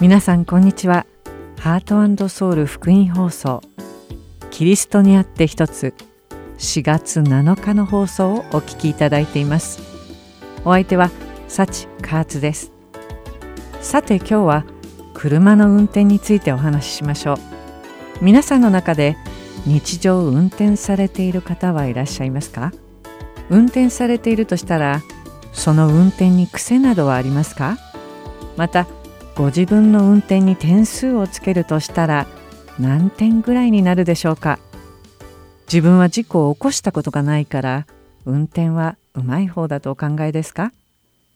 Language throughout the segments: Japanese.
皆さんこんにちは。ハートソウル福音放送。キリストにあって一つ4月7日の放送をお聞きいただいています。お相手は幸カーツです。さて今日は車の運転についてお話ししましょう。皆さんの中で日常運転されている方はいらっしゃいますか？運転されているとしたらその運転に癖などはありますか？またご自分の運転に点数をつけるとしたら何点ぐらいになるでしょうか？自分は事故を起こしたことがないから運転はうまい方だとお考えですか？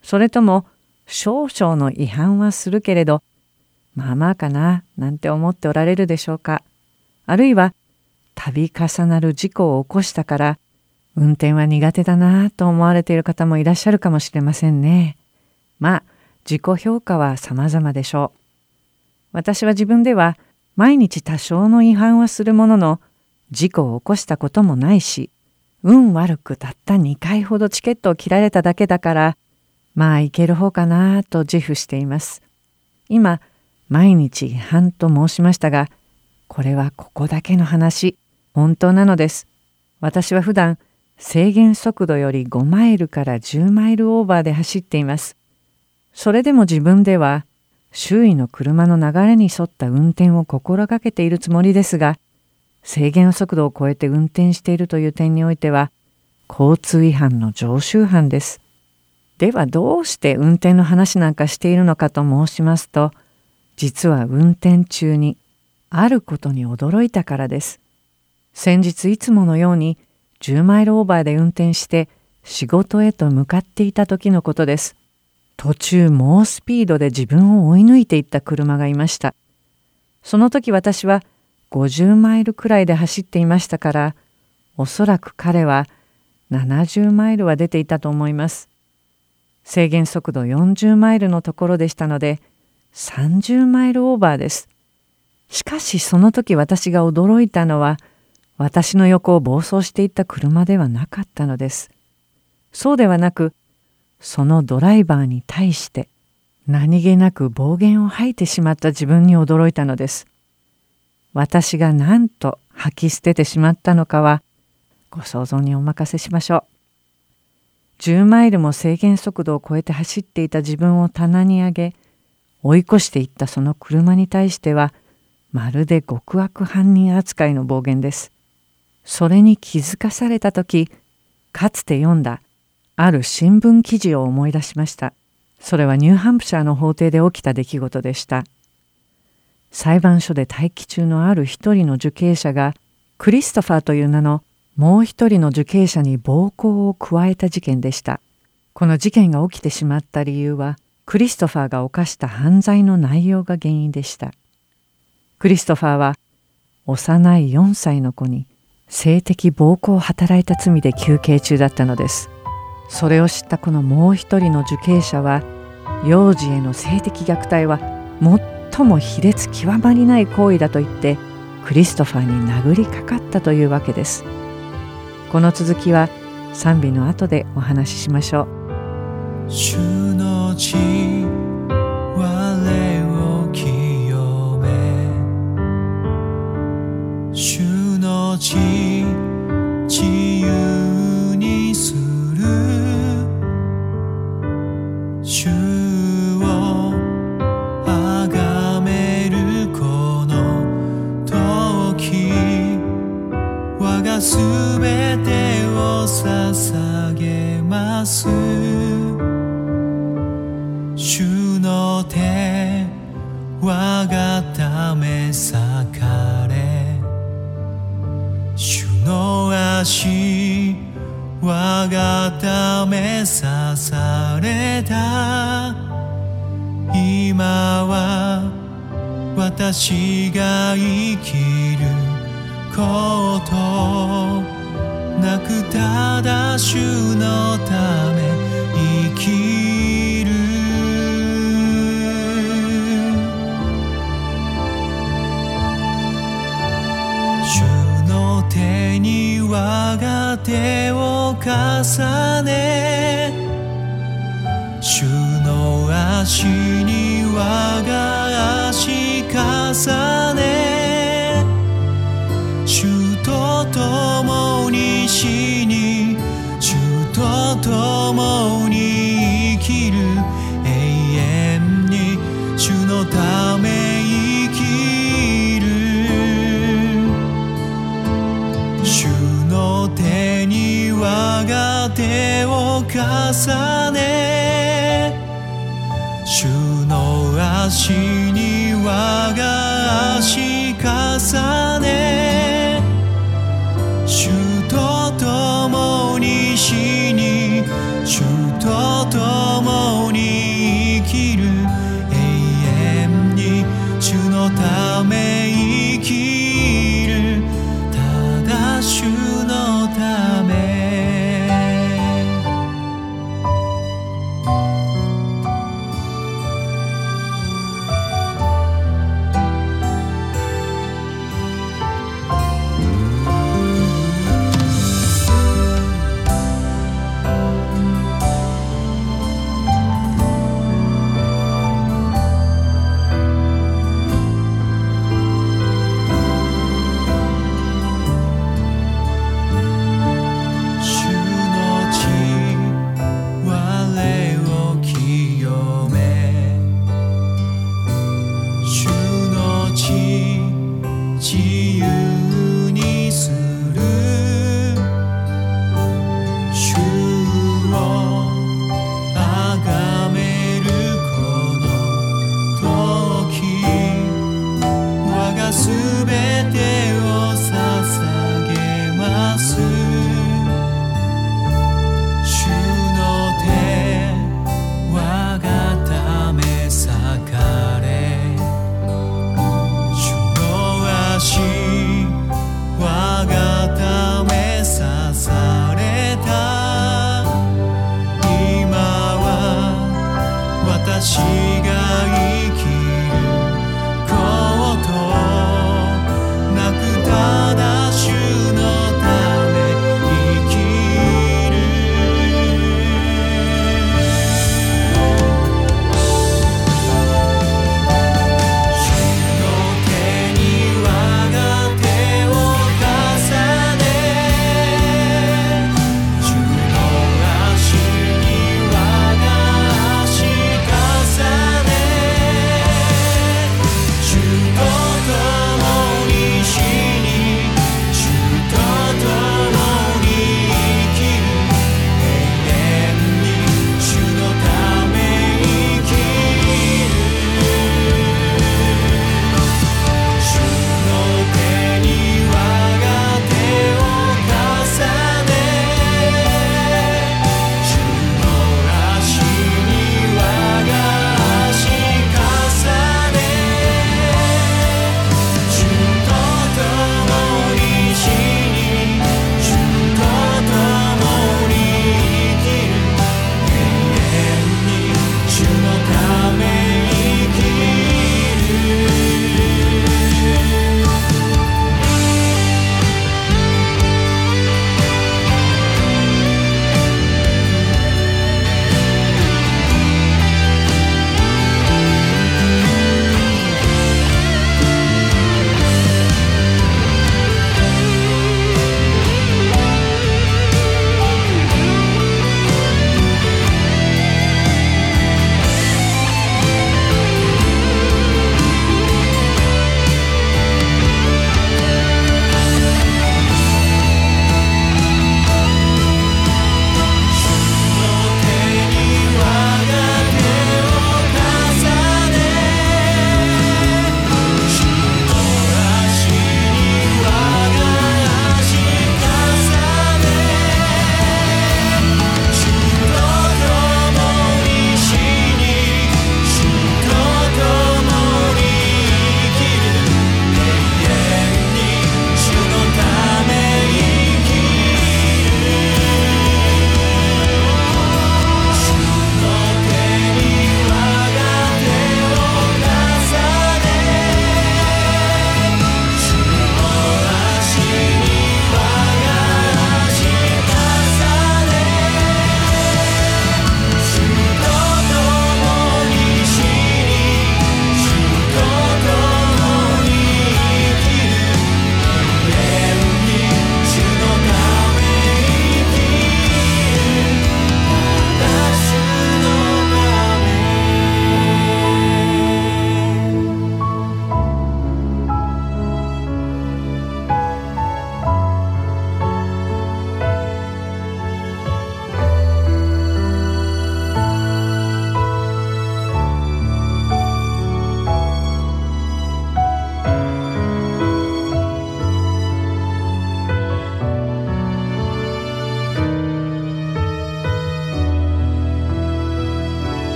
それとも少々の違反はするけれどまあまあかななんて思っておられるでしょうか？あるいは度重なる事故を起こしたから運転は苦手だなと思われている方もいらっしゃるかもしれませんね。まあ自己評価は様々でしょう。私は自分では毎日多少の違反はするものの事故を起こしたこともないし運悪くたった2回ほどチケットを切られただけだからまあいける方かなと自負しています。今毎日違反と申しましたがこれはここだけの話本当なのです。私は普段制限速度より5マイルから10マイルオーバーで走っています。それでも自分では周囲の車の流れに沿った運転を心がけているつもりですが、制限速度を超えて運転しているという点においては、交通違反の常習犯です。ではどうして運転の話なんかしているのかと申しますと、実は運転中にあることに驚いたからです。先日いつものように10マイルオーバーで運転して仕事へと向かっていた時のことです。途中猛スピードで自分を追い抜いていった車がいました。その時私は50マイルくらいで走っていましたからおそらく彼は70マイルは出ていたと思います。制限速度40マイルのところでしたので30マイルオーバーです。しかしその時私が驚いたのは私の横を暴走していった車ではなかったのです。そうではなく、そのドライバーに対して何気なく暴言を吐いてしまった自分に驚いたのです。私が何と吐き捨ててしまったのかはご想像にお任せしましょう。10マイルも制限速度を超えて走っていた自分を棚に上げ追い越していったその車に対してはまるで極悪犯人扱いの暴言です。それに気づかされた時かつて読んだある新聞記事を思い出しました。それはニューハンプシャーの法廷で起きた出来事でした。裁判所で待機中のある一人の受刑者がクリストファーという名のもう一人の受刑者に暴行を加えた事件でした。この事件が起きてしまった理由はクリストファーが犯した犯罪の内容が原因でした。クリストファーは幼い4歳の子に性的暴行を働いた罪で休刑中だったのです。それを知ったこのもう一人の受刑者は幼児への性的虐待は最も卑劣極まりない行為だと言ってクリストファーに殴りかかったというわけです。この続きは賛美の後でお話ししましょう。主の血我を清め。主の血私が生きることなくただ主のため生きる主の手に我が手を重ね主の足に我が足重ね主と共に死に主と共に生きる永遠に主のため生きる。主の手に我が手を重ね主の足に我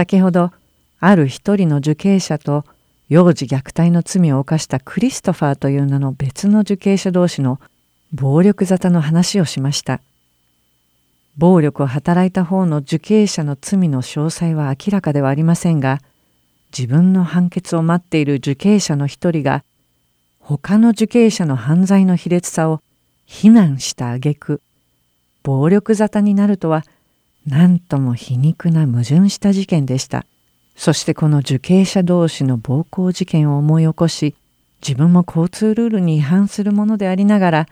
先ほどある一人の受刑者と幼児虐待の罪を犯したクリストファーという名の別の受刑者同士の暴力沙汰の話をしました。暴力を働いた方の受刑者の罪の詳細は明らかではありませんが自分の判決を待っている受刑者の一人が他の受刑者の犯罪の卑劣さを非難した挙句暴力沙汰になるとは何とも皮肉な矛盾した事件でした。そしてこの受刑者同士の暴行事件を思い起こし自分も交通ルールに違反するものでありながら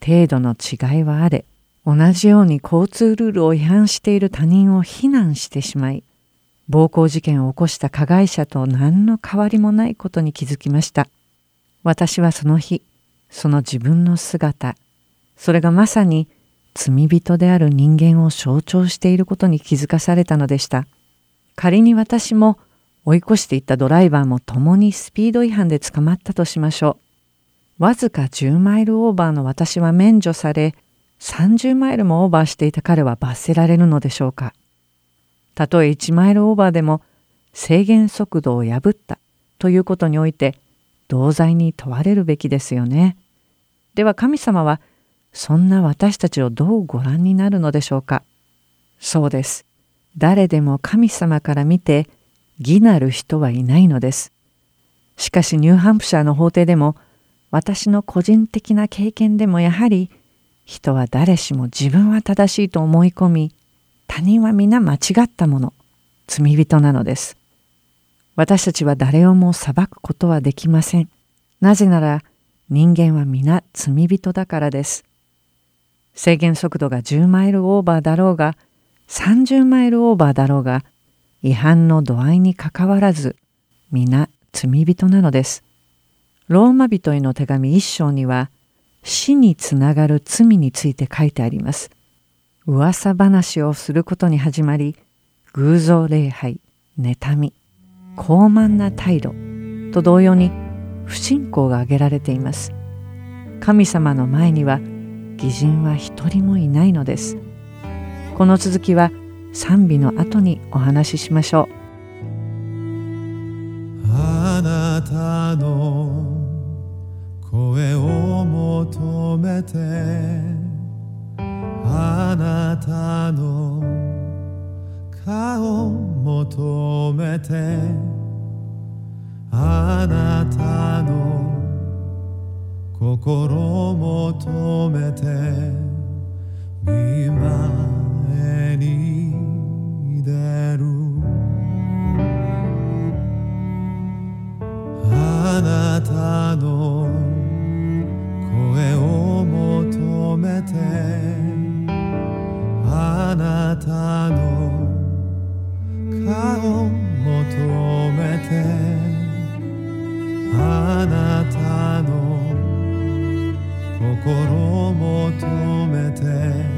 程度の違いはあれ同じように交通ルールを違反している他人を非難してしまい暴行事件を起こした加害者と何の変わりもないことに気づきました私はその日その自分の姿それがまさに罪人である人間を象徴していることに気づかされたのでした仮に私も追い越していったドライバーも共にスピード違反で捕まったとしましょう。わずか10マイルオーバーの私は免除され、30マイルもオーバーしていた彼は罰せられるのでしょうか。たとえ1マイルオーバーでも制限速度を破ったということにおいて同罪に問われるべきですよね。では神様はそんな私たちをどうご覧になるのでしょうか？そうです。誰でも神様から見て義なる人はいないのです。しかしニューハンプシャーの法廷でも私の個人的な経験でもやはり人は誰しも自分は正しいと思い込み他人は皆間違ったもの罪人なのです。私たちは誰をも裁くことはできません。なぜなら人間は皆罪人だからです。制限速度が10マイルオーバーだろうが30マイルオーバーだろうが違反の度合いにかかわらず皆罪人なのです。ローマ人への手紙一章には死につながる罪について書いてあります。噂話をすることに始まり偶像礼拝、妬み、傲慢な態度と同様に不信仰が挙げられています。神様の前には義人は一人もいないのです。この続きは賛美の後にお話ししましょうあなたの声を求めてあなたの顔を求めてあなたの心を求めて見舞に出る。あなたの声を求めて。あなたの顔を求めて。あなたの心を求めて。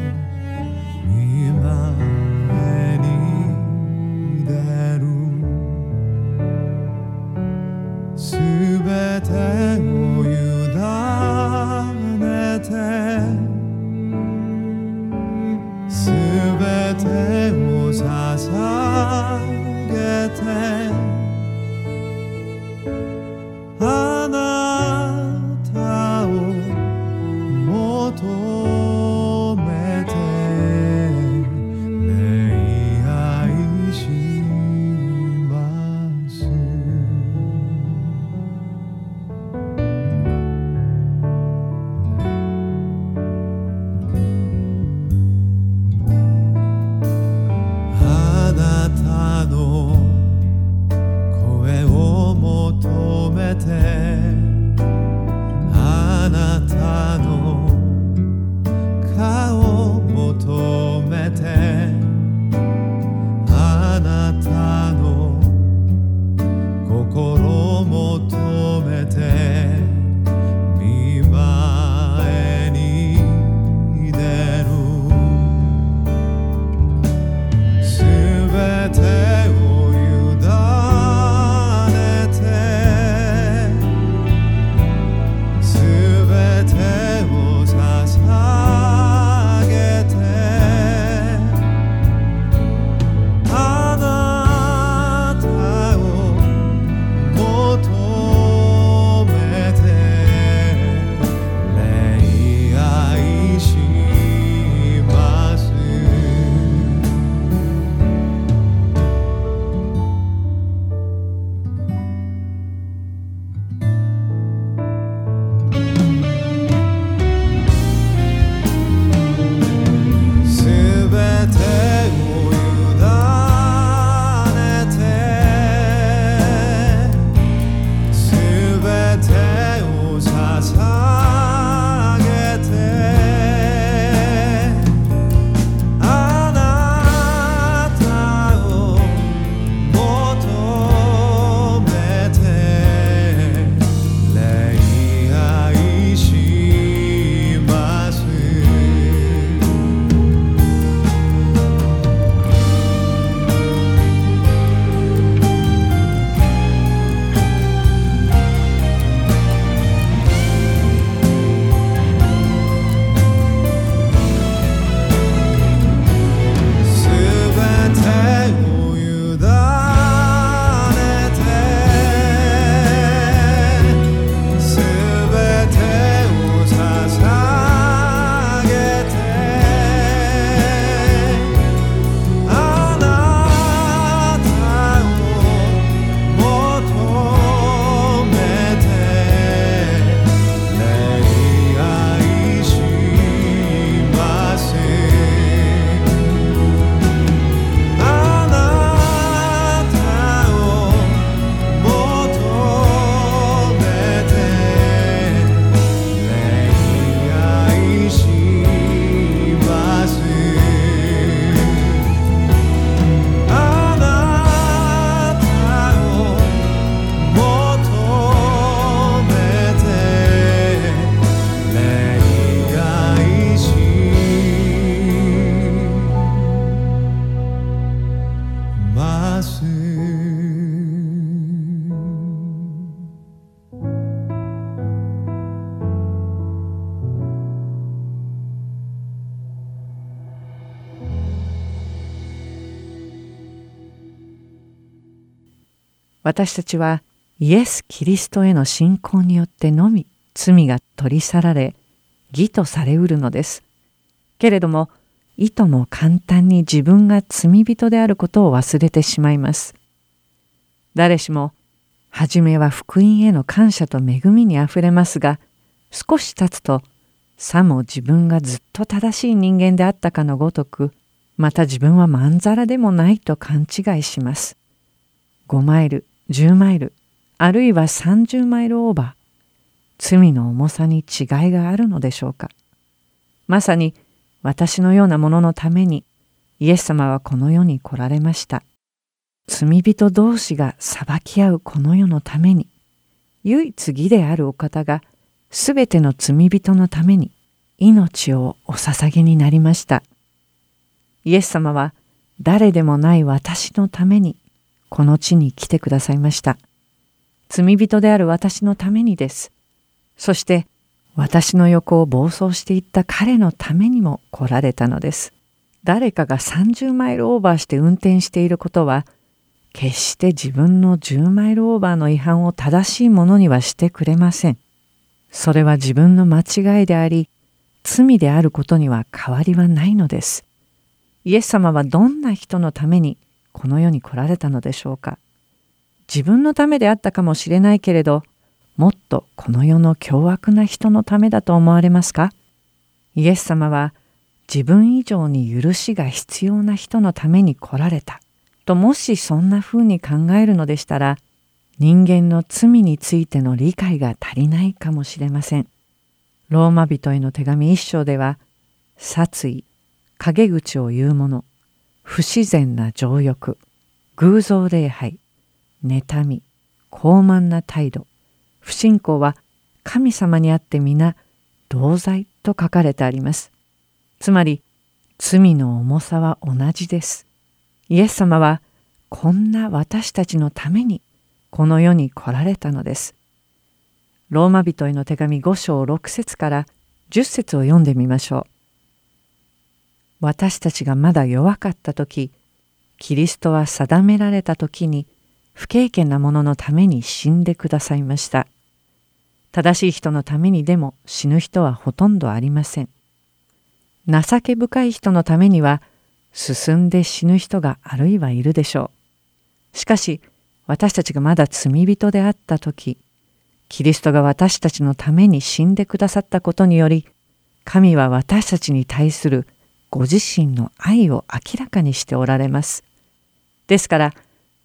私たちはイエス・キリストへの信仰によってのみ罪が取り去られ義とされうるのです。けれどもいとも簡単に自分が罪人であることを忘れてしまいます。誰しも初めは福音への感謝と恵みにあふれますが少し経つとさも自分がずっと正しい人間であったかのごとくまた自分はまんざらでもないと勘違いします。5マイル10マイルあるいは30マイルオーバー罪の重さに違いがあるのでしょうかまさに私のようなもののためにイエス様はこの世に来られました。罪人同士が裁き合うこの世のために唯一義であるお方がすべての罪人のために命をお捧げになりました。イエス様は誰でもない私のためにこの地に来てくださいました。罪人である私のためにです。そして私の横を暴走していった彼のためにも来られたのです。誰かが30マイルオーバーして運転していることは決して自分の10マイルオーバーの違反を正しいものにはしてくれません。それは自分の間違いであり罪であることには変わりはないのです。イエス様はどんな人のためにこの世に来られたのでしょうか？自分のためであったかもしれないけれどもっとこの世の凶悪な人のためだと思われますか？イエス様は自分以上に許しが必要な人のために来られたともしそんなふうに考えるのでしたら人間の罪についての理解が足りないかもしれません。ローマ人への手紙一章では殺意陰口を言う者不自然な情欲偶像礼拝妬み傲慢な態度不信仰は神様にあって皆同罪と書かれてあります。つまり罪の重さは同じです。イエス様はこんな私たちのためにこの世に来られたのです。ローマ人への手紙5章6節から10節を読んでみましょう。私たちがまだ弱かった時、キリストは定められた時に不経験な者のために死んでくださいました。正しい人のためにでも死ぬ人はほとんどありません。情け深い人のためには進んで死ぬ人があるいはいるでしょう。しかし私たちがまだ罪人であった時キリストが私たちのために死んでくださったことにより神は私たちに対するご自身の愛を明らかにしておられます。ですから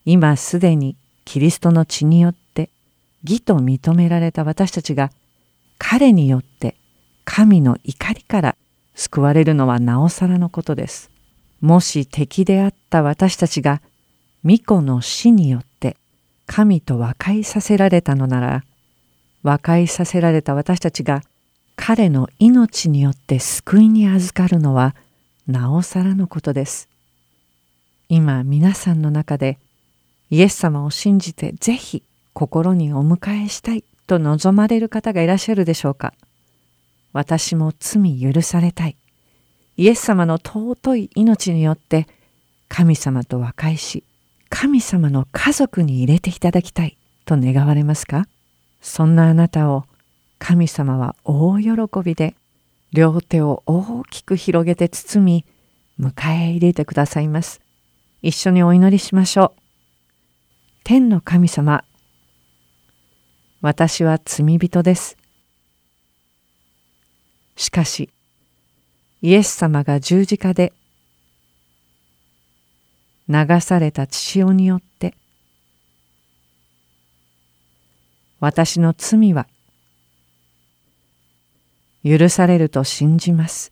今すでにキリストの血によって義と認められた私たちが彼によって神の怒りから救われるのはなおさらのことです。もし敵であった私たちが巫女の死によって神と和解させられたのなら和解させられた私たちが彼の命によって救いに預かるのはなおさらのことです。今皆さんの中でイエス様を信じてぜひ心にお迎えしたいと望まれる方がいらっしゃるでしょうか私も罪許されたい。イエス様の尊い命によって神様と和解し、神様の家族に入れていただきたいと願われますか？そんなあなたを神様は大喜びで両手を大きく広げて包み迎え入れてくださいます。一緒にお祈りしましょう。天の神様私は罪人です。しかし、イエス様が十字架で流された血潮によって、私の罪は許されると信じます。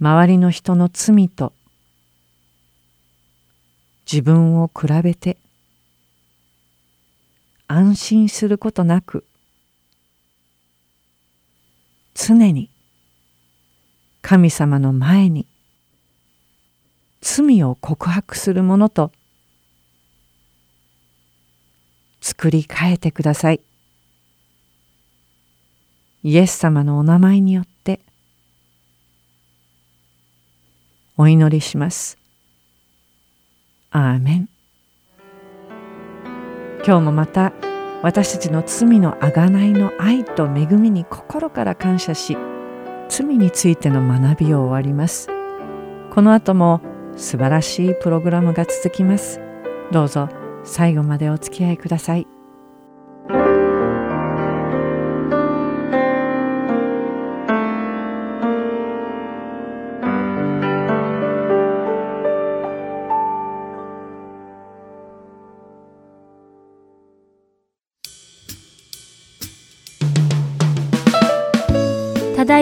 周りの人の罪と自分を比べて安心することなく常に神様の前に罪を告白するものと作り変えてください。イエス様のお名前によってお祈りします。アーメン。今日もまた私たちの罪のあがないの愛と恵みに心から感謝し罪についての学びを終わります。この後も素晴らしいプログラムが続きます。どうぞ最後までお付き合いください。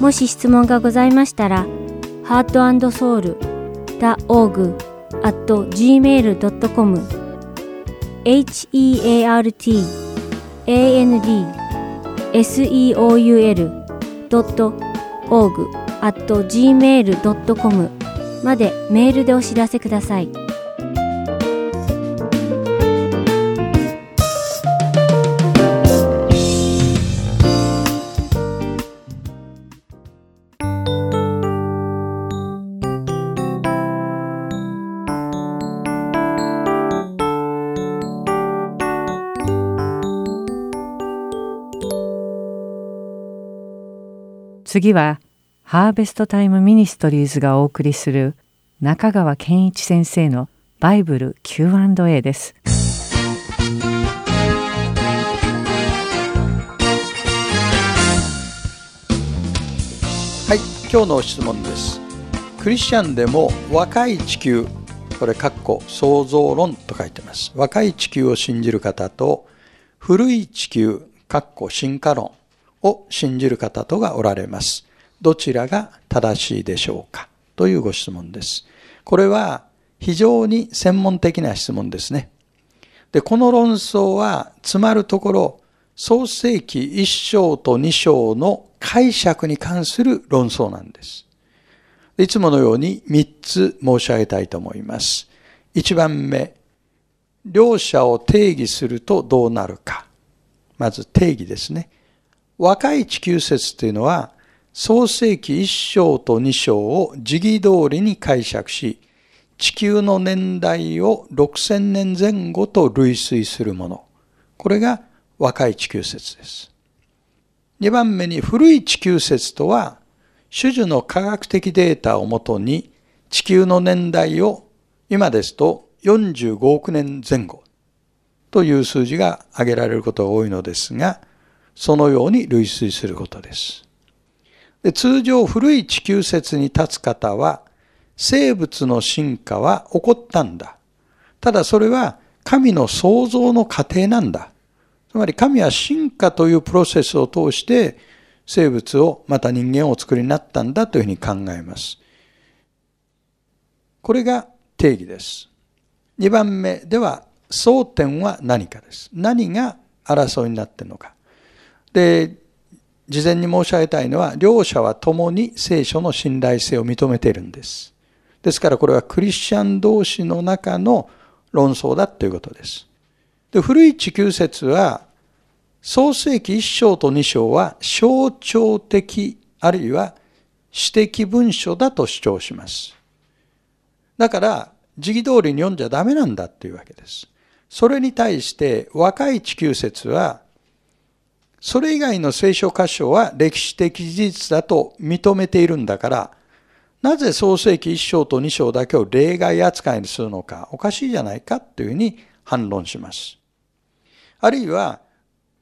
もし質問がございましたら、heartandsoul.org at gmail.com heartandseoul.org at gmail.com までメールでお知らせください。次はハーベストタイムミニストリーズがお送りする中川健一先生のバイブル Q&A です。はい、今日の質問です。クリスチャンでも若い地球、これ括弧創造論と書いてます。若い地球を信じる方と古い地球、括弧進化論を信じる方とがおられます。どちらが正しいでしょうか？というご質問です。これは非常に専門的な質問ですね。で、この論争は詰まるところ、創世記1章と2章の解釈に関する論争なんです。いつものように3つ申し上げたいと思います。1番目、両者を定義するとどうなるか。まず定義ですね。若い地球説というのは、創世記1章と2章を時義通りに解釈し、地球の年代を6000年前後と類推するもの。これが若い地球説です。2番目に古い地球説とは、種々の科学的データをもとに地球の年代を今ですと45億年前後という数字が挙げられることが多いのですが、そのように類推することです。で通常古い地球説に立つ方は、生物の進化は起こったんだ。ただそれは神の創造の過程なんだ。つまり神は進化というプロセスを通して生物をまた人間をお作りになったんだというふうに考えます。これが定義です。2番目では争点は何かです。何が争いになっているのか。で、事前に申し上げたいのは、両者は共に聖書の信頼性を認めているんです。ですからこれはクリスチャン同士の中の論争だということです。で古い地球説は、創世記1章と2章は象徴的あるいは私的文書だと主張します。だから、時期通りに読んじゃダメなんだというわけです。それに対して若い地球説はそれ以外の聖書箇所は歴史的事実だと認めているんだから、なぜ創世記1章と2章だけを例外扱いにするのか、おかしいじゃないかというふうに反論します。あるいは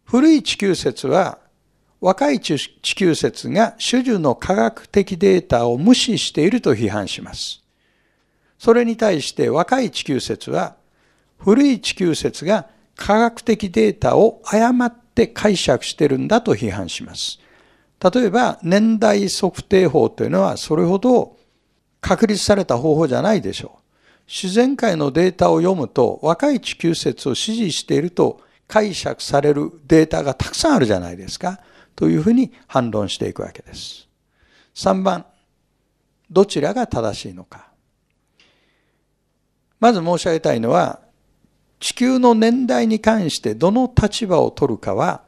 古い地球説は若い地球説が種々の科学的データを無視していると批判します。それに対して若い地球説は古い地球説が科学的データを誤ってって解釈してるんだと批判します。例えば年代測定法というのはそれほど確立された方法じゃないでしょう。自然界のデータを読むと若い地球説を支持していると解釈されるデータがたくさんあるじゃないですか。というふうに反論していくわけです。3番、どちらが正しいのか。まず申し上げたいのは、地球の年代に関してどの立場を取るかは、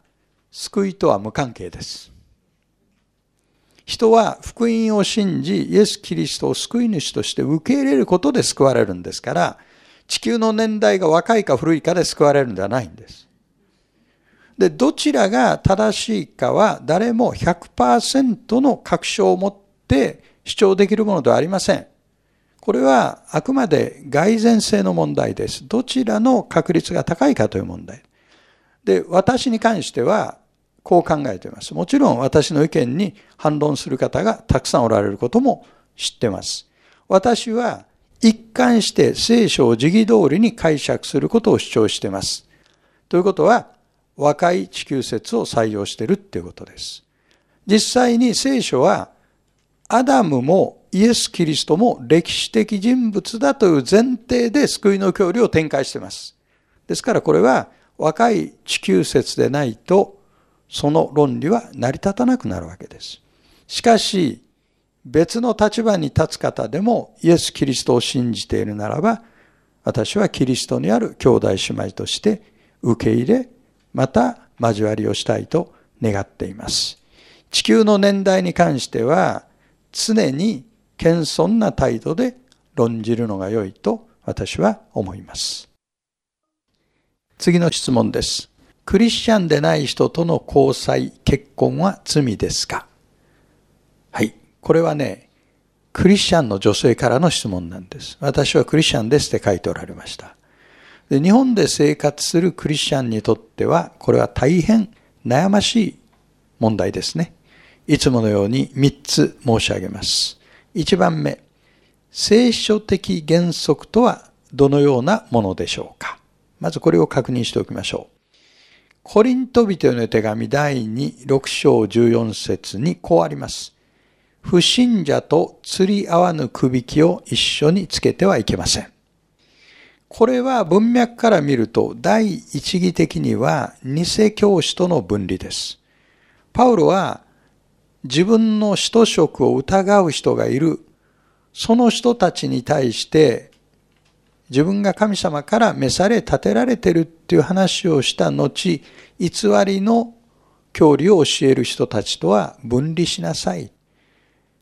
救いとは無関係です。人は福音を信じ、イエス・キリストを救い主として受け入れることで救われるんですから、地球の年代が若いか古いかで救われるんではないんです。で、どちらが正しいかは誰も100%の確証を持って主張できるものではありません。これはあくまで蓋然性の問題です。どちらの確率が高いかという問題。で、私に関してはこう考えています。もちろん私の意見に反論する方がたくさんおられることも知ってます。私は一貫して聖書を時期通りに解釈することを主張しています。ということは、若い地球説を採用しているっていうことです。実際に聖書はアダムもイエス・キリストも歴史的人物だという前提で救いの教理を展開しています。ですからこれは若い地球説でないとその論理は成り立たなくなるわけです。しかし別の立場に立つ方でもイエス・キリストを信じているならば私はキリストにある兄弟姉妹として受け入れまた交わりをしたいと願っています。地球の年代に関しては常に謙遜な態度で論じるのが良いと私は思います。次の質問です。クリスチャンでない人との交際、結婚は罪ですか？はい。これはね、クリスチャンの女性からの質問なんです。私はクリスチャンですって書いておられました。で日本で生活するクリスチャンにとっては、これは大変悩ましい問題ですね。いつものように3つ申し上げます。1番目、聖書的原則とはどのようなものでしょうか？まずこれを確認しておきましょう。コリント人への手紙第2、6章14節にこうあります。不信者と釣り合わぬくびきを一緒につけてはいけません。これは文脈から見ると第一義的には偽教師との分離です。パウロは自分の使徒職を疑う人がいる、その人たちに対して自分が神様から召され立てられてるっていう話をした後、偽りの教理を教える人たちとは分離しなさい。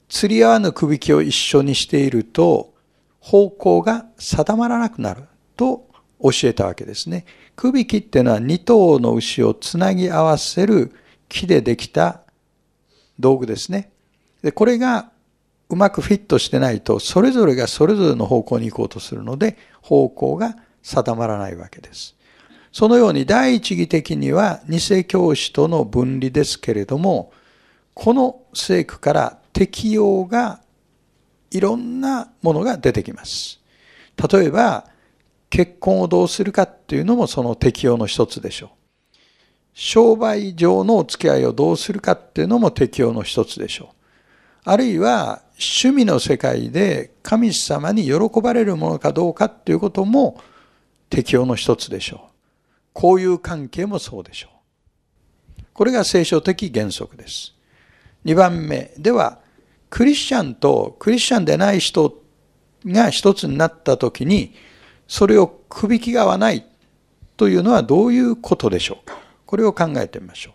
釣り合わぬくびきを一緒にしていると方向が定まらなくなる。と教えたわけですね。くびきっていうのは二頭の牛をつなぎ合わせる木でできた道具ですね。でこれがうまくフィットしてないとそれぞれがそれぞれの方向に行こうとするので方向が定まらないわけです。そのように第一義的には偽教師との分離ですけれどもこの聖句から適用がいろんなものが出てきます。例えば結婚をどうするかっていうのもその適用の一つでしょう。商売上のお付き合いをどうするかっていうのも適用の一つでしょう。あるいは趣味の世界で神様に喜ばれるものかどうかっていうことも適用の一つでしょう。こういう関係もそうでしょう。これが聖書的原則です。2番目では、クリスチャンとクリスチャンでない人が一つになった時に、それをくびきが合わないというのはどういうことでしょうかこれを考えてみましょう。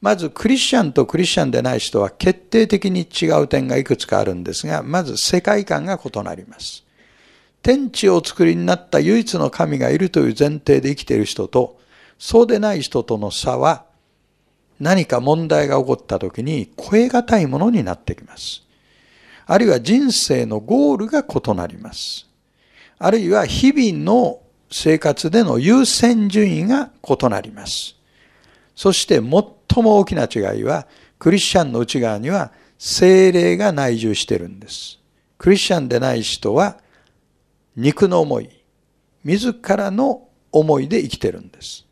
まず、クリスチャンとクリスチャンでない人は決定的に違う点がいくつかあるんですが、まず世界観が異なります。天地を作りになった唯一の神がいるという前提で生きている人と、そうでない人との差は、何か問題が起こった時に超え難いものになってきます。あるいは人生のゴールが異なります。あるいは日々の生活での優先順位が異なります。そして最も大きな違いは、クリスチャンの内側には精霊が内住してるんです。クリスチャンでない人は肉の思い、自らの思いで生きてるんです。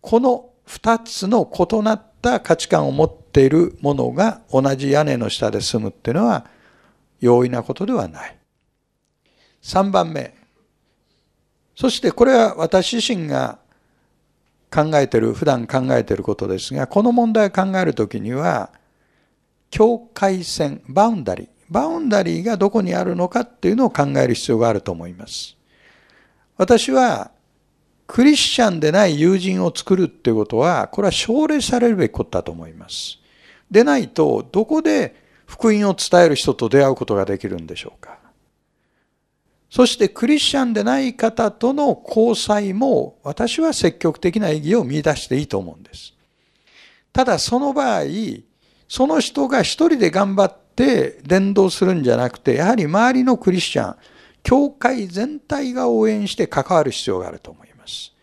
この二つの異なった価値観を持っているものが同じ屋根の下で住むっていうのは容易なことではない。3番目。そしてこれは私自身が考えてる、普段考えてることですが、この問題を考えるときには、境界線、 boundary、boundary がどこにあるのかっていうのを考える必要があると思います。私は、クリスチャンでない友人を作るっていうことは、これは奨励されるべきことだと思います。でないと、どこで福音を伝える人と出会うことができるんでしょうか。そしてクリスチャンでない方との交際も私は積極的な意義を見出していいと思うんです。ただその場合、その人が一人で頑張って伝道するんじゃなくて、やはり周りのクリスチャン、教会全体が応援して関わる必要があると思います。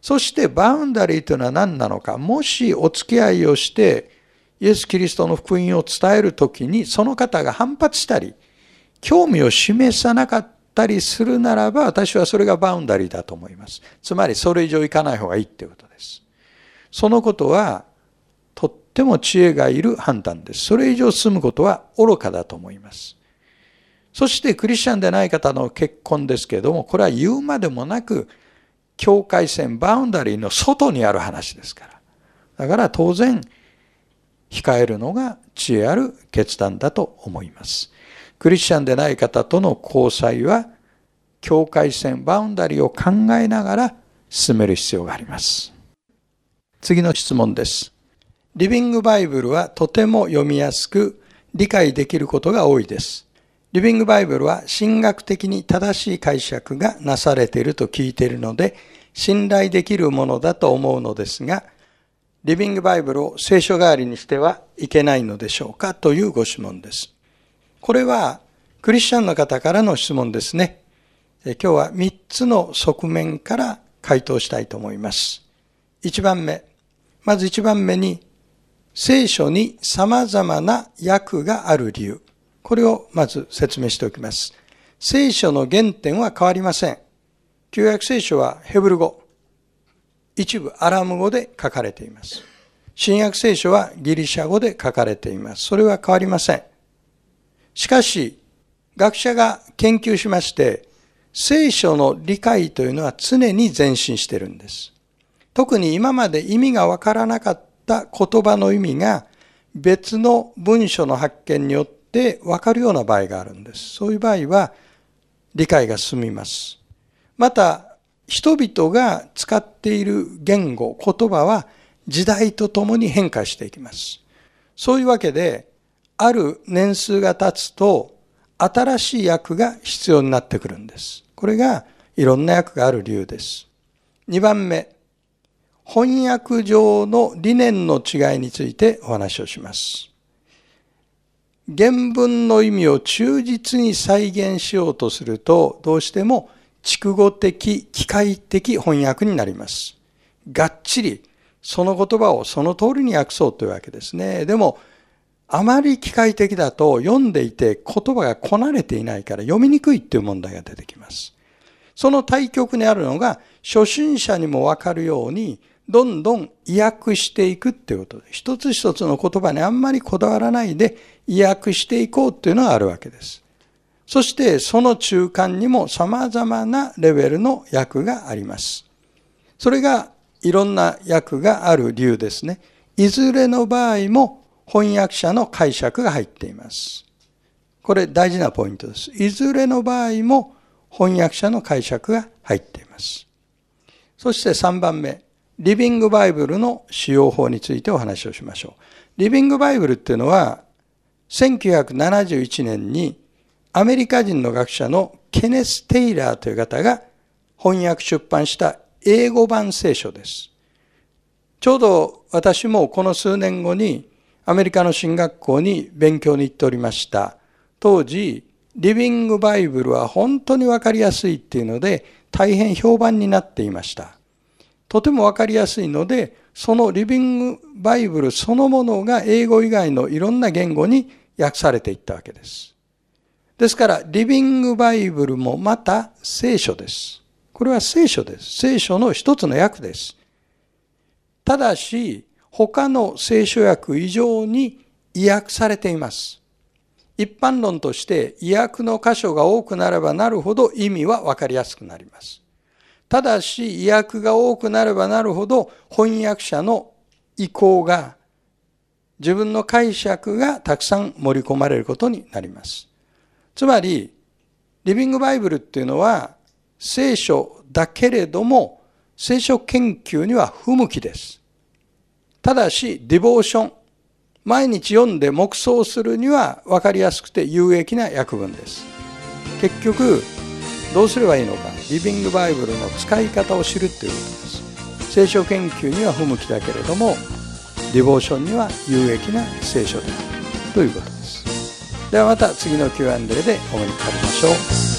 そしてバウンダリーというのは何なのか、もしお付き合いをして、イエス・キリストの福音を伝えるときに、その方が反発したり、興味を示さなかったたりするならば、私はそれがバウンダリーだと思います。つまり、それ以上行かない方がいいっていうことです。そのことは、とっても知恵がいる判断です。それ以上進むことは愚かだと思います。そして、クリスチャンでない方の結婚ですけれども、これは言うまでもなく、境界線、バウンダリーの外にある話ですから。だから当然、控えるのが知恵ある決断だと思います。クリスチャンでない方との交際は、境界線、バウンダリーを考えながら進める必要があります。次の質問です。リビングバイブルはとても読みやすく理解できることが多いです。リビングバイブルは神学的に正しい解釈がなされていると聞いているので、信頼できるものだと思うのですが、リビングバイブルを聖書代わりにしてはいけないのでしょうかというご質問です。これはクリスチャンの方からの質問ですね。今日は3つの側面から回答したいと思います。1番目。まず1番目に、聖書に様々な訳がある理由。これをまず説明しておきます。聖書の原点は変わりません。旧約聖書はヘブル語、一部アラム語で書かれています。新約聖書はギリシャ語で書かれています。それは変わりません。しかし、学者が研究しまして、聖書の理解というのは常に前進してるんです。特に今まで意味がわからなかった言葉の意味が別の文書の発見によってわかるような場合があるんです。そういう場合は理解が進みます。また、人々が使っている言語、言葉は時代とともに変化していきます。そういうわけで、ある年数が経つと、新しい訳が必要になってくるんです。これがいろんな訳がある理由です。2番目、翻訳上の理念の違いについてお話をします。原文の意味を忠実に再現しようとすると、どうしても筑語的、機械的翻訳になります。がっちりその言葉をその通りに訳そうというわけですね。でも、あまり機械的だと読んでいて言葉がこなれていないから読みにくいっていう問題が出てきます。その対極にあるのが初心者にもわかるようにどんどん意訳していくっていうことで、一つ一つの言葉にあんまりこだわらないで意訳していこうっていうのがあるわけです。そしてその中間にも様々なレベルの訳があります。それがいろんな訳がある理由ですね。いずれの場合も翻訳者の解釈が入っています。これ大事なポイントです。いずれの場合も翻訳者の解釈が入っています。そして3番目、リビングバイブルの使用法についてお話をしましょう。リビングバイブルっていうのは、1971年にアメリカ人の学者のケネス・テイラーという方が翻訳出版した英語版聖書です。ちょうど私もこの数年後にアメリカの進学校に勉強に行っておりました。当時、リビングバイブルは本当にわかりやすいっていうので、大変評判になっていました。とてもわかりやすいので、そのリビングバイブルそのものが英語以外のいろんな言語に訳されていったわけです。ですから、リビングバイブルもまた聖書です。これは聖書です。聖書の一つの訳です。ただし、他の聖書訳以上に意訳されています。一般論として意訳の箇所が多くなればなるほど意味はわかりやすくなります。ただし、意訳が多くなればなるほど翻訳者の意向が自分の解釈がたくさん盛り込まれることになります。つまり、リビングバイブルっていうのは聖書だけれども聖書研究には不向きです。ただし、ディボーション、毎日読んで黙想するには分かりやすくて有益な訳文です。結局、どうすればいいのか、リビングバイブルの使い方を知るということです。聖書研究には不向きだけれども、ディボーションには有益な聖書であるということです。ではまた次の Q&A でお目にかかりましょう。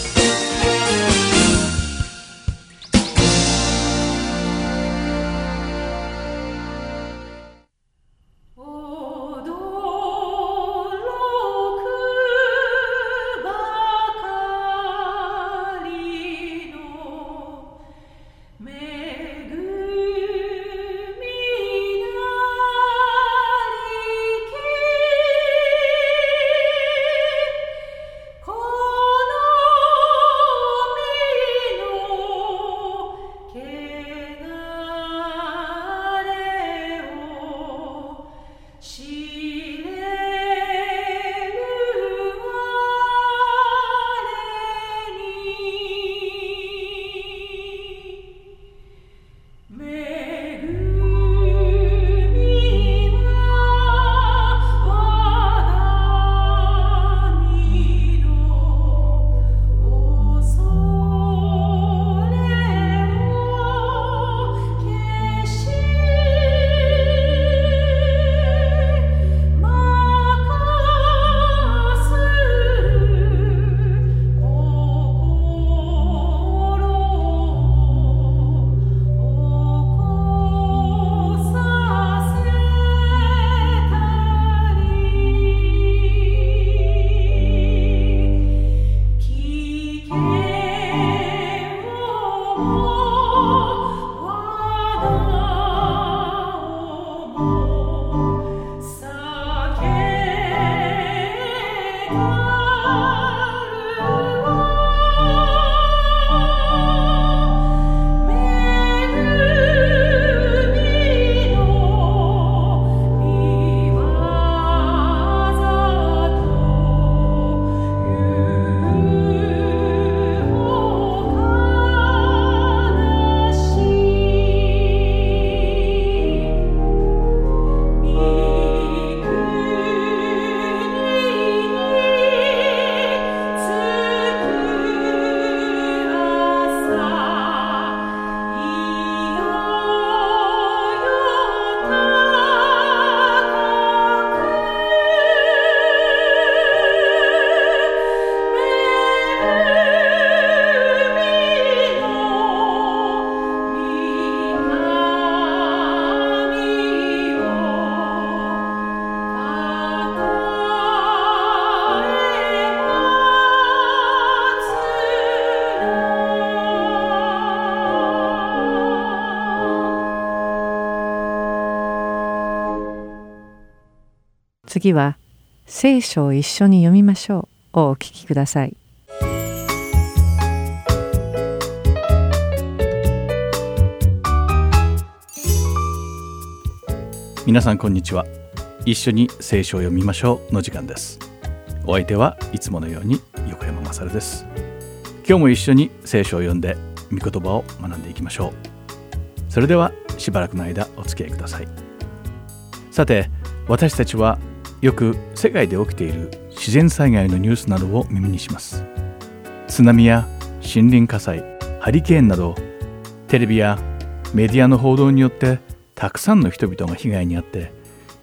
次は「聖書を一緒に読みましょう」をお聞きください。皆さんこんにちは。一緒に聖書を読みましょうの時間です。お相手はいつものように横山まです。今日も一緒に聖書を読んで御言葉を学んでいきましょう。それではしばらくの間お付き合いください。さて私たちはよく世界で起きている自然災害のニュースなどを耳にします。津波や森林火災ハリケーンなどテレビやメディアの報道によってたくさんの人々が被害に遭って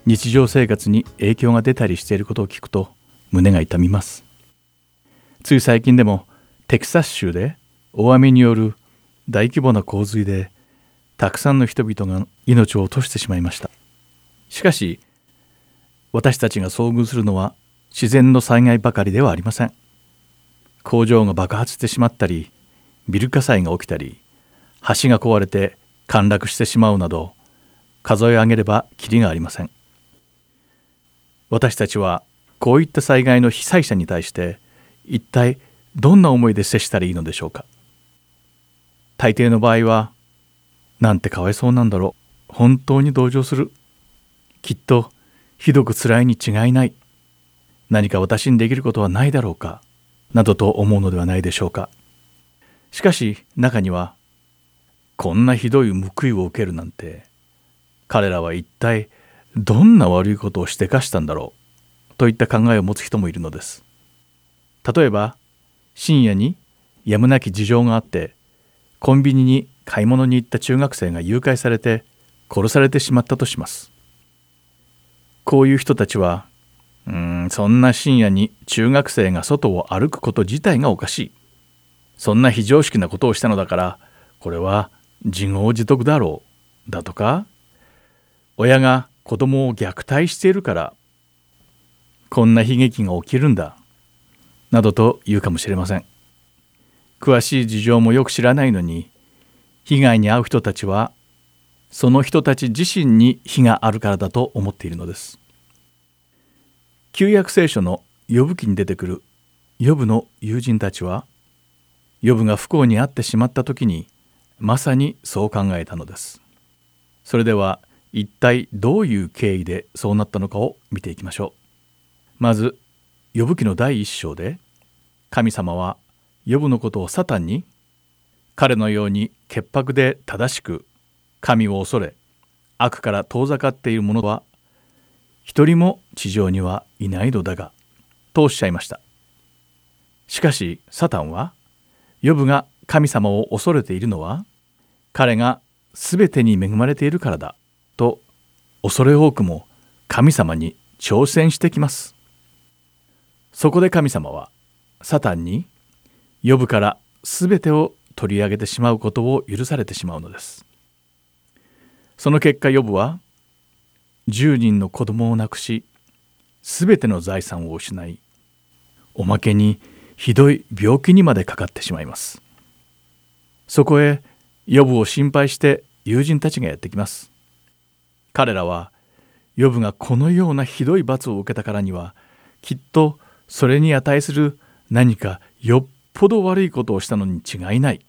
日常生活に影響が出たりしていることを聞くと胸が痛みます。つい最近でもテキサス州で大雨による大規模な洪水でたくさんの人々が命を落としてしまいました。しかし私たちが遭遇するのは自然の災害ばかりではありません。工場が爆発してしまったりビル火災が起きたり橋が壊れて陥落してしまうなど数え上げればきりがありません。私たちはこういった災害の被災者に対して一体どんな思いで接したらいいのでしょうか。大抵の場合はなんてかわいそうなんだろう。本当に同情する。きっとひどくつらいに違いない。何か私にできることはないだろうか。などと思うのではないでしょうか。しかし中にはこんなひどい報いを受けるなんて彼らは一体どんな悪いことをしてかしたんだろう。といった考えを持つ人もいるのです。例えば深夜にやむなき事情があってコンビニに買い物に行った中学生が誘拐されて殺されてしまったとします。こういう人たちはうーんそんな深夜に中学生が外を歩くこと自体がおかしい。そんな非常識なことをしたのだからこれは自業自得だろうだとか親が子供を虐待しているからこんな悲劇が起きるんだなどと言うかもしれません。詳しい事情もよく知らないのに被害に遭う人たちはその人たち自身に非があるからだと思っているのです。旧約聖書の呼ぶ記に出てくる呼ぶの友人たちは呼ぶが不幸に遭ってしまった時にまさにそう考えたのです。それでは一体どういう経緯でそうなったのかを見ていきましょう。まず呼ぶ記の第一章で神様は呼ぶのことをサタンに彼のように潔白で正しく神を恐れ悪から遠ざかっている者は一人も地上にはいないのだがとおっしゃいました。しかしサタンはヨブが神様を恐れているのは彼が全てに恵まれているからだと恐れ多くも神様に挑戦してきます。そこで神様はサタンにヨブから全てを取り上げてしまうことを許されてしまうのです。その結果ヨブは10人の子供を亡くし全ての財産を失いおまけにひどい病気にまでかかってしまいます。そこへヨブを心配して友人たちがやってきます。彼らはヨブがこのようなひどい罰を受けたからにはきっとそれに値する何かよっぽど悪いことをしたのに違いない。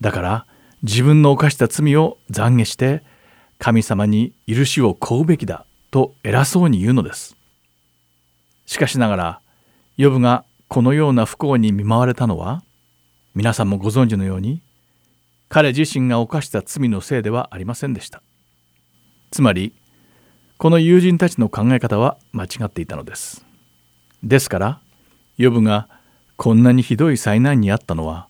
だから自分の犯した罪を懺悔して神様に許しを請うべきだと偉そうに言うのです。しかしながらヨブがこのような不幸に見舞われたのは皆さんもご存知のように彼自身が犯した罪のせいではありませんでした。つまりこの友人たちの考え方は間違っていたのです。ですからヨブがこんなにひどい災難にあったのは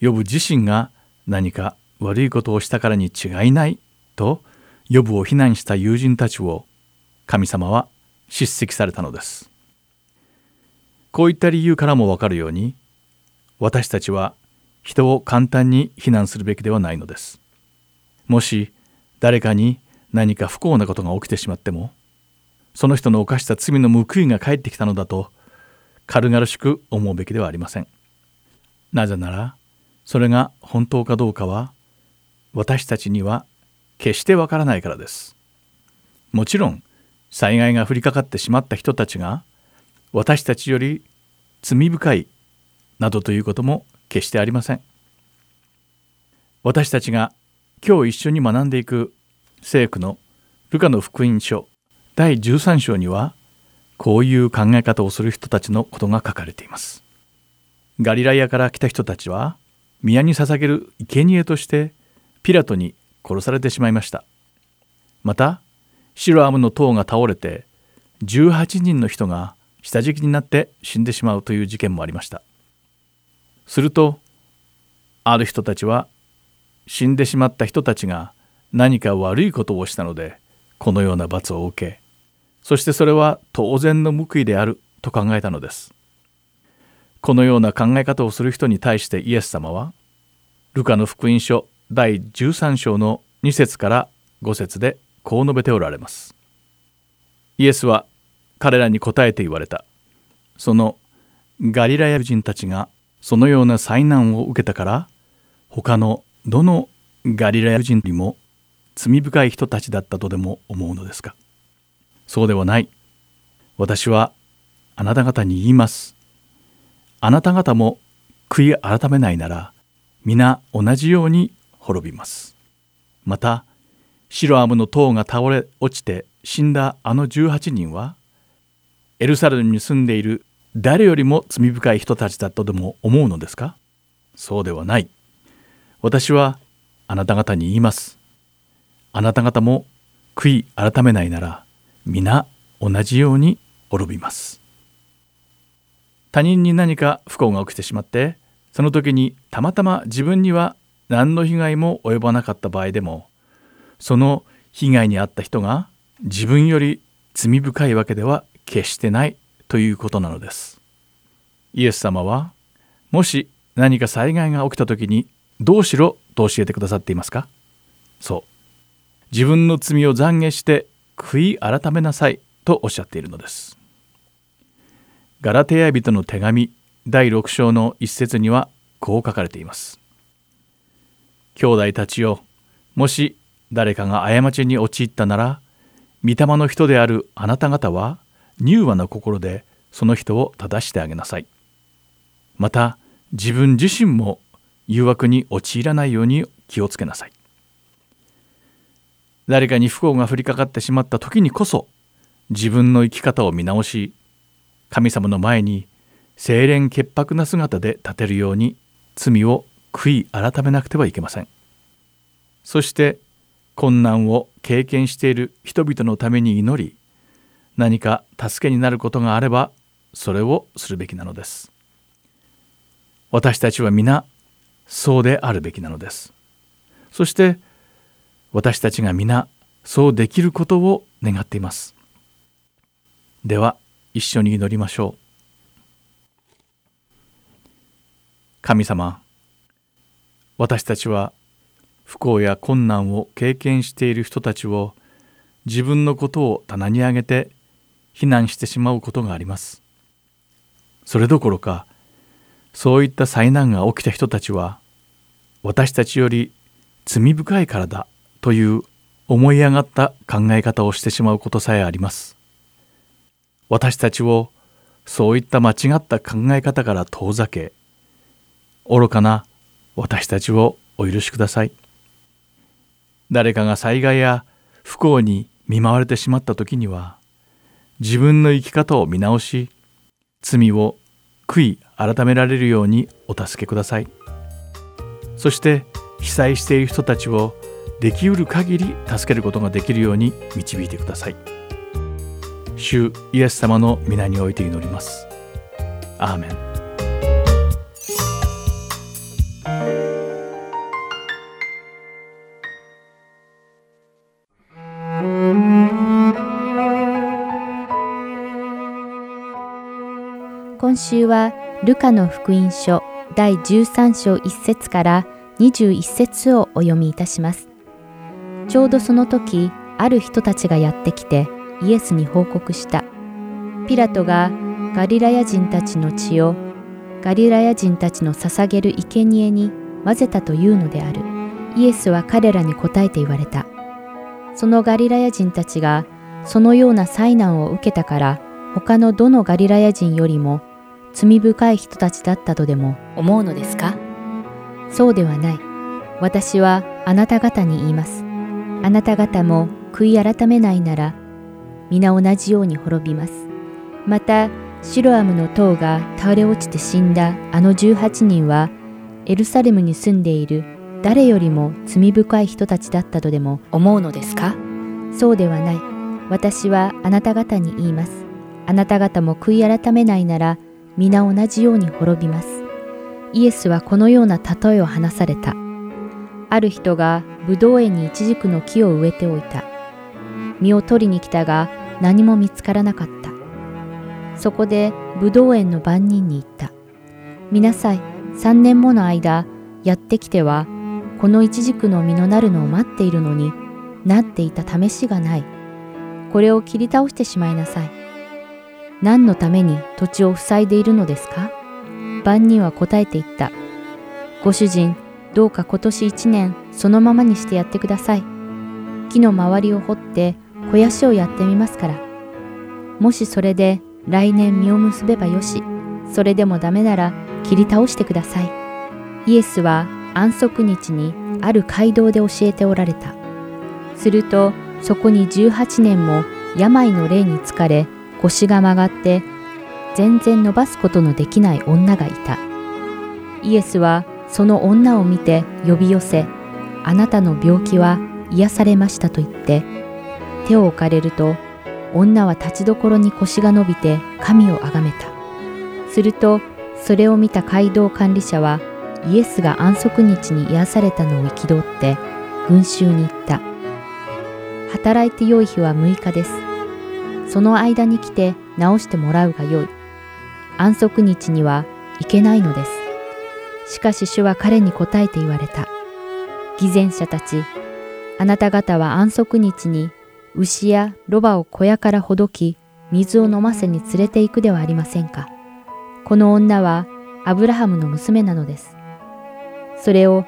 ヨブ自身が何か悪いことをしたからに違いないとヨブを非難した友人たちを神様は叱責されたのです。こういった理由からもわかるように私たちは人を簡単に非難するべきではないのです。もし誰かに何か不幸なことが起きてしまってもその人の犯した罪の報いが返ってきたのだと軽々しく思うべきではありません。なぜならそれが本当かどうかは私たちには決してわからないからです。もちろん災害が降りかかってしまった人たちが私たちより罪深いなどということも決してありません。私たちが今日一緒に学んでいく聖句のルカの福音書第13章にはこういう考え方をする人たちのことが書かれています。ガリラヤから来た人たちは宮に捧げる生贄としてピラトに殺されてしまいました。またシロアムの塔が倒れて18人の人が下敷きになって死んでしまうという事件もありました。するとある人たちは死んでしまった人たちが何か悪いことをしたのでこのような罰を受けそしてそれは当然の報いであると考えたのです。このような考え方をする人に対してイエス様はルカの福音書第13章の2節から5節でこう述べておられます。イエスは彼らに答えて言われた。そのガリラヤ人たちがそのような災難を受けたから他のどのガリラヤ人よりも罪深い人たちだったとでも思うのですか？そうではない。私はあなた方に言います。あなた方も悔い改めないなら皆同じように滅びます。またシロアムの塔が倒れ落ちて死んだあの18人はエルサレムに住んでいる誰よりも罪深い人たちだとでも思うのですか？そうではない。私はあなた方に言います。あなた方も悔い改めないなら皆同じように滅びます。他人に何か不幸が起きてしまってその時にたまたま自分には何の被害も及ばなかった場合でもその被害に遭った人が自分より罪深いわけでは決してないということなのです。イエス様はもし何か災害が起きた時にどうしろと教えてくださっていますか？そう自分の罪を懺悔して悔い改めなさいとおっしゃっているのです。ガラテヤ人の手紙第6章の一節にはこう書かれています。兄弟たちよもし誰かが過ちに陥ったなら御霊の人であるあなた方は柔和な心でその人を正してあげなさい。また自分自身も誘惑に陥らないように気をつけなさい。誰かに不幸が降りかかってしまった時にこそ自分の生き方を見直し神様の前に清廉潔白な姿で立てるように罪を悔い改めなくてはいけません。そして困難を経験している人々のために祈り何か助けになることがあればそれをするべきなのです。私たちは皆そうであるべきなのです。そして私たちが皆そうできることを願っています。では一緒に祈りましょう。神様私たちは不幸や困難を経験している人たちを自分のことを棚に上げて非難してしまうことがあります。それどころかそういった災難が起きた人たちは私たちより罪深いからだという思い上がった考え方をしてしまうことさえあります。私たちをそういった間違った考え方から遠ざけ愚かな私たちをお許しください。誰かが災害や不幸に見舞われてしまった時には自分の生き方を見直し罪を悔い改められるようにお助けください。そして被災している人たちをできうる限り助けることができるように導いてください。主イエス様の皆において祈ります。アーメン。今週はルカの福音書第13章1節から21節をお読みいたします。ちょうどその時、ある人たちがやってきてイエスに報告した。ピラトがガリラヤ人たちの血をガリラヤ人たちの捧げる生贄に混ぜたというのである。イエスは彼らに答えて言われた。そのガリラヤ人たちがそのような災難を受けたから他のどのガリラヤ人よりも罪深い人たちだったとでも思うのですか？そうではない。私はあなた方に言います。あなた方も悔い改めないなら皆同じように滅びます。また、シロアムの塔が倒れ落ちて死んだあの18人はエルサレムに住んでいる誰よりも罪深い人たちだったとでも思うのですか？そうではない。私はあなた方に言います。あなた方も悔い改めないなら皆同じように滅びます。イエスはこのような例えを話された。ある人がブドウ園にイチジクの木を植えておいた。実を取りに来たが何も見つからなかった。そこでブドウ園の番人に言った。見なさい、三年もの間、やってきては、この一軸の実のなるのを待っているのになっていた試しがない。これを切り倒してしまいなさい。何のために土地を塞いでいるのですか？万人は答えて言った。ご主人、どうか今年一年そのままにしてやってください。木の周りを掘って肥やしをやってみますから。もしそれで来年実を結べばよし。それでもダメなら切り倒してください。イエスは安息日にある街道で教えておられた。するとそこに18年も病の霊に疲れ腰が曲がって全然伸ばすことのできない女がいた。イエスはその女を見て呼び寄せ、あなたの病気は癒されましたと言って、手を置かれると、女は立ちどころに腰が伸びて神をあがめた。すると、それを見た街道管理者は、イエスが安息日に癒されたのを憤って、群衆に言った。働いて良い日は6日です。その間に来て直してもらうがよい。安息日には行けないのです。しかし主は彼に答えて言われた。偽善者たち、あなた方は安息日に牛やロバを小屋からほどき、水を飲ませに連れて行くではありませんか。この女はアブラハムの娘なのです。それを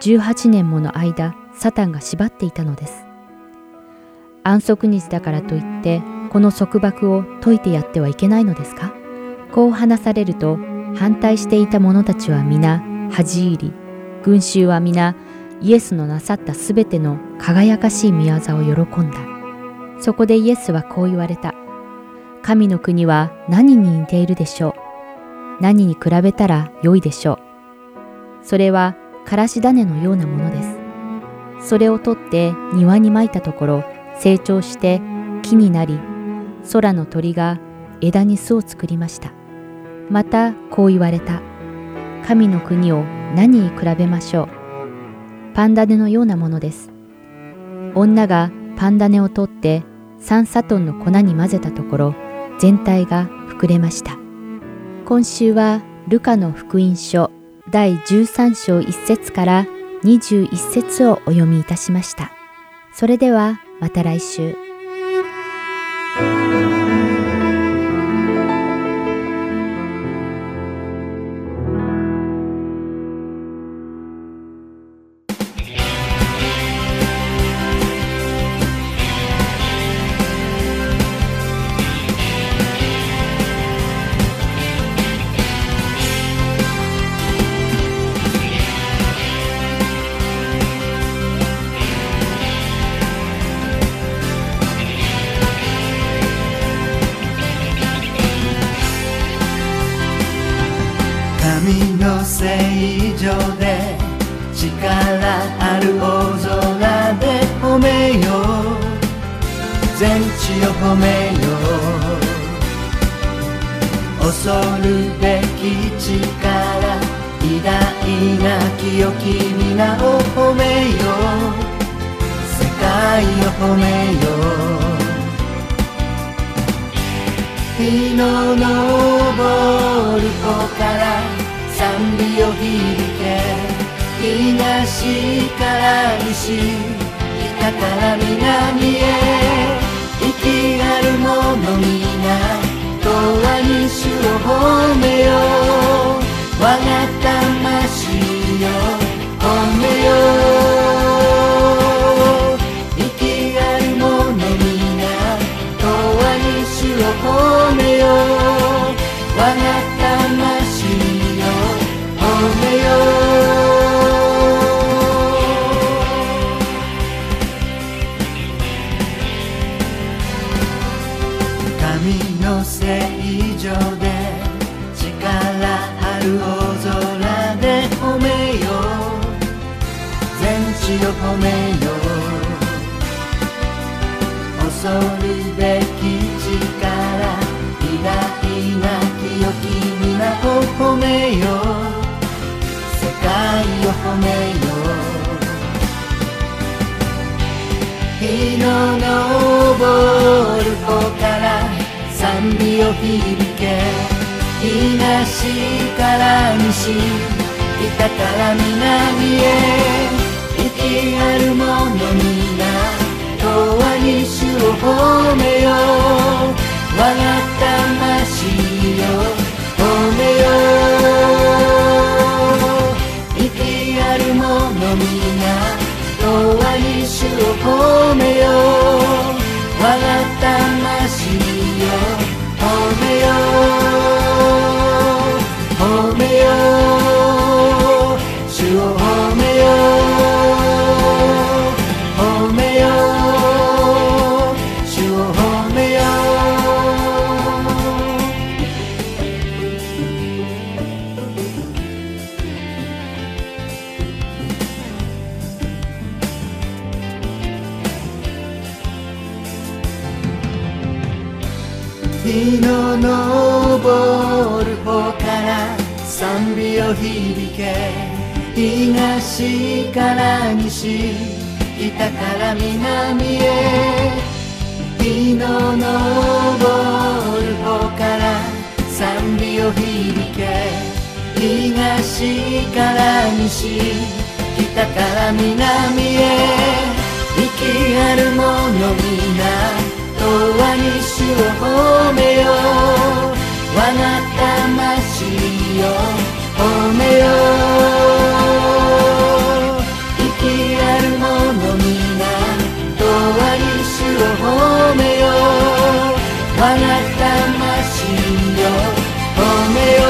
18年もの間、サタンが縛っていたのです。安息日だからといって、この束縛を解いてやってはいけないのですか？こう話されると、反対していた者たちは皆恥入り、群衆は皆イエスのなさったすべての輝かしい見業を喜んだ。そこでイエスはこう言われた。神の国は何に似ているでしょう？何に比べたら良いでしょう？それはからし種のようなものです。それを取って庭にまいたところ、成長して木になり、空の鳥が枝に巣を作りました。またこう言われた。神の国を何に比べましょう。パンダネのようなものです。女がパンダネを取って3サトンの粉に混ぜたところ、全体が膨れました。今週はルカの福音書第13章1節から21節をお読みいたしました。それではまた来週。を褒めよ世界を褒めよ。う日の昇る子から賛美を響け東から西北から南へ生きある者皆永遠に主を褒めよう我が魂よ。我が魂よ褒めよう。褒めよう。恐るべき力偉大な清き皆を褒めよう。世界を褒めよう。日の昇る子から賛美を響け。東から西北から南へ。きある者皆永遠に主を褒めよう。我が魂よ褒めよう。生きある者皆永遠に主を褒めよう。我が魂東から西北から南へ日の昇る方から賛美を響け。東から西北から南へ。生きある者皆永遠に主を褒めよう我が魂よ褒めよ褒めよう我が魂よ褒めよ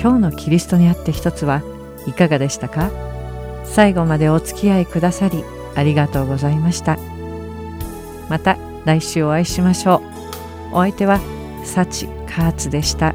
今日のキリストにあって一つはいかがでしたか？最後までお付き合いくださりありがとうございました。また来週お会いしましょう。お相手は幸カーツでした。